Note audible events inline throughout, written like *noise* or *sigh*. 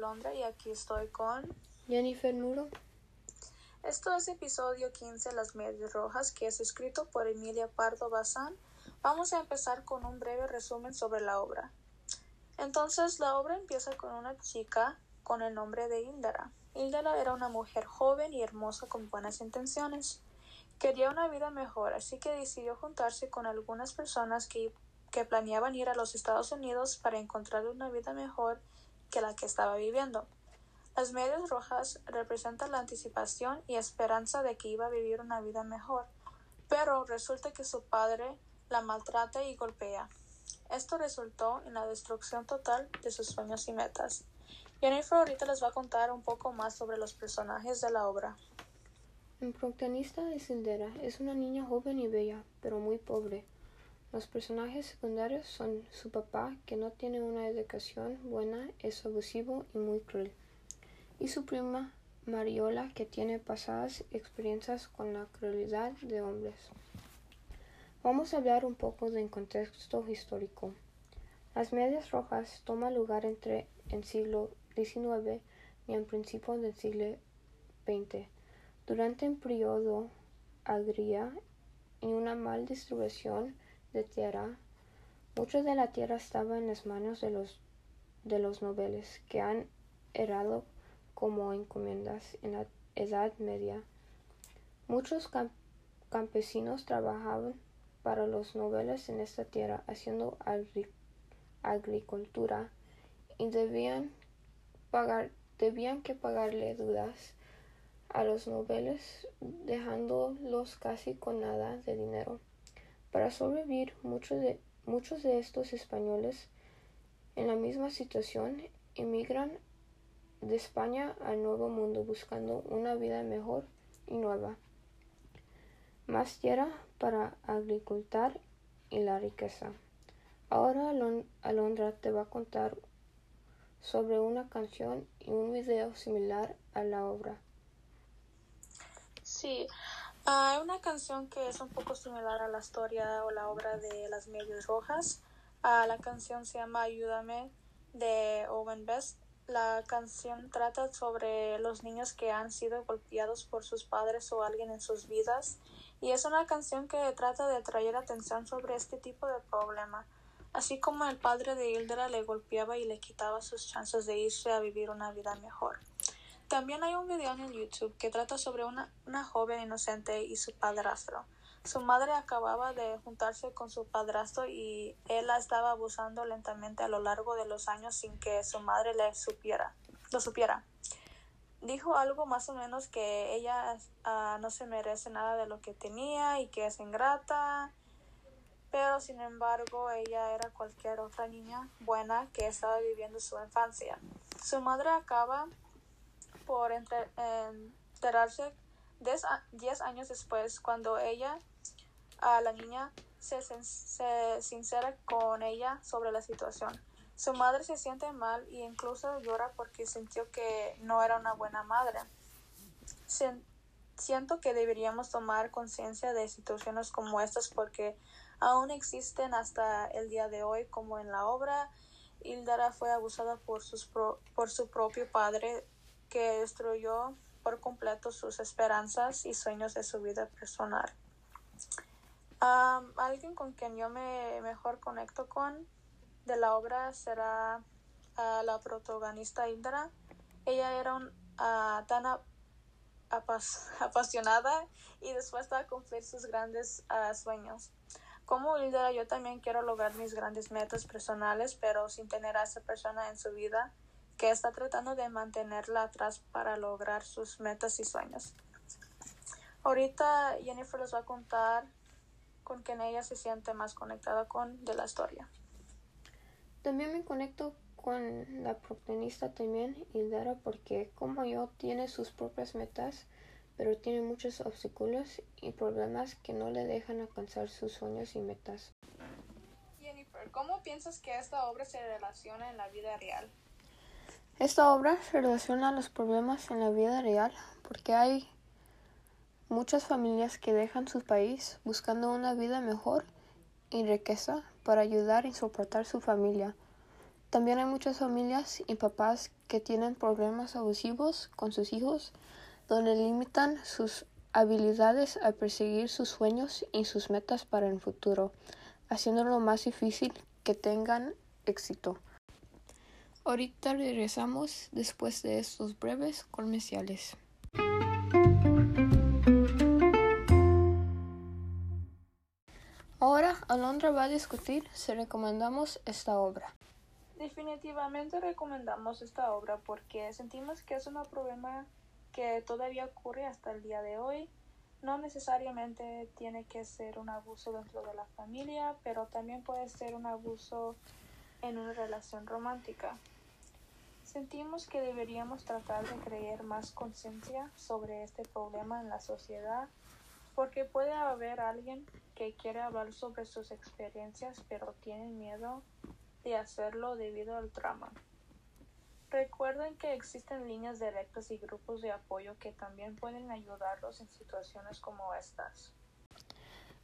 Alondra y aquí estoy con Jennifer Muro. Esto es episodio 15, Las Medias Rojas, que es escrito por Emilia Pardo Bazán. Vamos a empezar con un breve resumen sobre la obra. Entonces, la obra empieza con una chica con el nombre de Hildara. Hildara era una mujer joven y hermosa con buenas intenciones. Quería una vida mejor, así que decidió juntarse con algunas personas que, que planeaban ir a los Estados Unidos para encontrar una vida mejor que la que estaba viviendo. Las medias rojas representan la anticipación y esperanza de que iba a vivir una vida mejor, pero resulta que su padre la maltrata y golpea. Esto resultó en la destrucción total de sus sueños y metas. Jennifer ahorita les va a contar un poco más sobre los personajes de la obra. El protagonista de Sindera es una niña joven y bella, pero muy pobre. Los personajes secundarios son su papá, que no tiene una educación buena, es abusivo y muy cruel, y su prima Mariola, que tiene pasadas experiencias con la crueldad de hombres. Vamos a hablar un poco del contexto histórico. Las medias rojas toman lugar entre el siglo XIX y en principios del siglo XX, durante un periodo agria y una mal distribución de tierra. Mucha de la tierra estaba en las manos de los, de los nobles que han heredado como encomiendas en la Edad Media. Muchos campesinos trabajaban para los nobles en esta tierra haciendo agricultura y debían pagar debían que pagarle dudas a los nobles dejándolos casi con nada de dinero. Para sobrevivir, muchos de, muchos de estos españoles en la misma situación emigran de España al Nuevo Mundo buscando una vida mejor y nueva. Más tierra para agricultar y la riqueza. Ahora Alondra te va a contar sobre una canción y un video similar a la obra. Sí, hay una canción que es un poco similar a la historia o la obra de Las Medias Rojas. Uh, la canción se llama Ayúdame de Owen Best. La canción trata sobre los niños que han sido golpeados por sus padres o alguien en sus vidas y es una canción que trata de atraer atención sobre este tipo de problema. Así como el padre de Hildra le golpeaba y le quitaba sus chances de irse a vivir una vida mejor. También hay un video en el YouTube que trata sobre una, una joven inocente y su padrastro. Su madre acababa de juntarse con su padrastro y él la estaba abusando lentamente a lo largo de los años sin que su madre supiera, lo supiera. Dijo algo más o menos que ella uh, no se merece nada de lo que tenía y que es ingrata, pero sin embargo ella era cualquier otra niña buena que estaba viviendo su infancia. Su madre acaba por enterarse diez años después, cuando ella, a la niña, se, sincera con ella sobre la situación. Su madre se siente mal e incluso llora porque sintió que no era una buena madre. Siento que deberíamos tomar conciencia de situaciones como estas porque aún existen hasta el día de hoy, como en la obra. Hildara fue abusada por, sus por su propio padre que destruyó por completo sus esperanzas y sueños de su vida personal. alguien con quien yo me mejor conecto con de la obra será la protagonista Indra. Ella era un, tan *laughs* apasionada y dispuesta a cumplir sus grandes sueños. Como Indra, yo también quiero lograr mis grandes metas personales, pero sin tener a esa persona en su vida que está tratando de mantenerla atrás para lograr sus metas y sueños. Ahorita Jennifer les va a contar con quien ella se siente más conectada con de la historia. También me conecto con la protagonista también, Hildara, porque como yo tiene sus propias metas, pero tiene muchos obstáculos y problemas que no le dejan alcanzar sus sueños y metas. Jennifer, ¿cómo piensas que esta obra se relaciona en la vida real? Esta obra se relaciona a los problemas en la vida real porque hay muchas familias que dejan su país buscando una vida mejor y riqueza para ayudar y soportar su familia. También hay muchas familias y papás que tienen problemas abusivos con sus hijos, donde limitan sus habilidades a perseguir sus sueños y sus metas para el futuro, haciéndolo más difícil que tengan éxito. Ahorita regresamos después de estos breves comerciales. Ahora Alondra va a discutir si recomendamos esta obra. Definitivamente recomendamos esta obra porque sentimos que es un problema que todavía ocurre hasta el día de hoy. No necesariamente tiene que ser un abuso dentro de la familia, pero también puede ser un abuso en una relación romántica. Sentimos que deberíamos tratar de crear más conciencia sobre este problema en la sociedad, porque puede haber alguien que quiere hablar sobre sus experiencias, pero tiene miedo de hacerlo debido al trauma. Recuerden que existen líneas directas y grupos de apoyo que también pueden ayudarlos en situaciones como estas.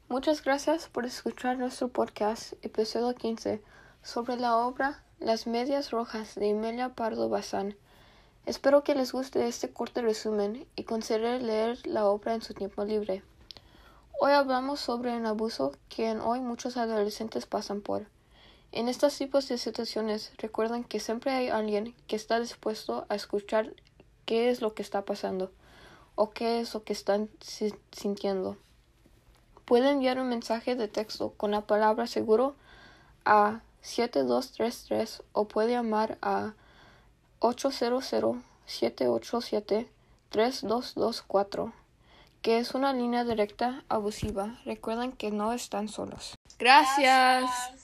Muchas gracias por escuchar nuestro podcast, episodio 15, sobre la obra Las Medias Rojas de Emilia Pardo Bazán. Espero que les guste este corto resumen y consideren leer la obra en su tiempo libre. Hoy hablamos sobre un abuso que hoy muchos adolescentes pasan por. En estos tipos de situaciones, recuerden que siempre hay alguien que está dispuesto a escuchar qué es lo que está pasando o qué es lo que están sintiendo. Puede enviar un mensaje de texto con la palabra seguro a 7233 o puede llamar a 800-787-3224, que es una línea directa abusiva. Recuerden que no están solos. Gracias.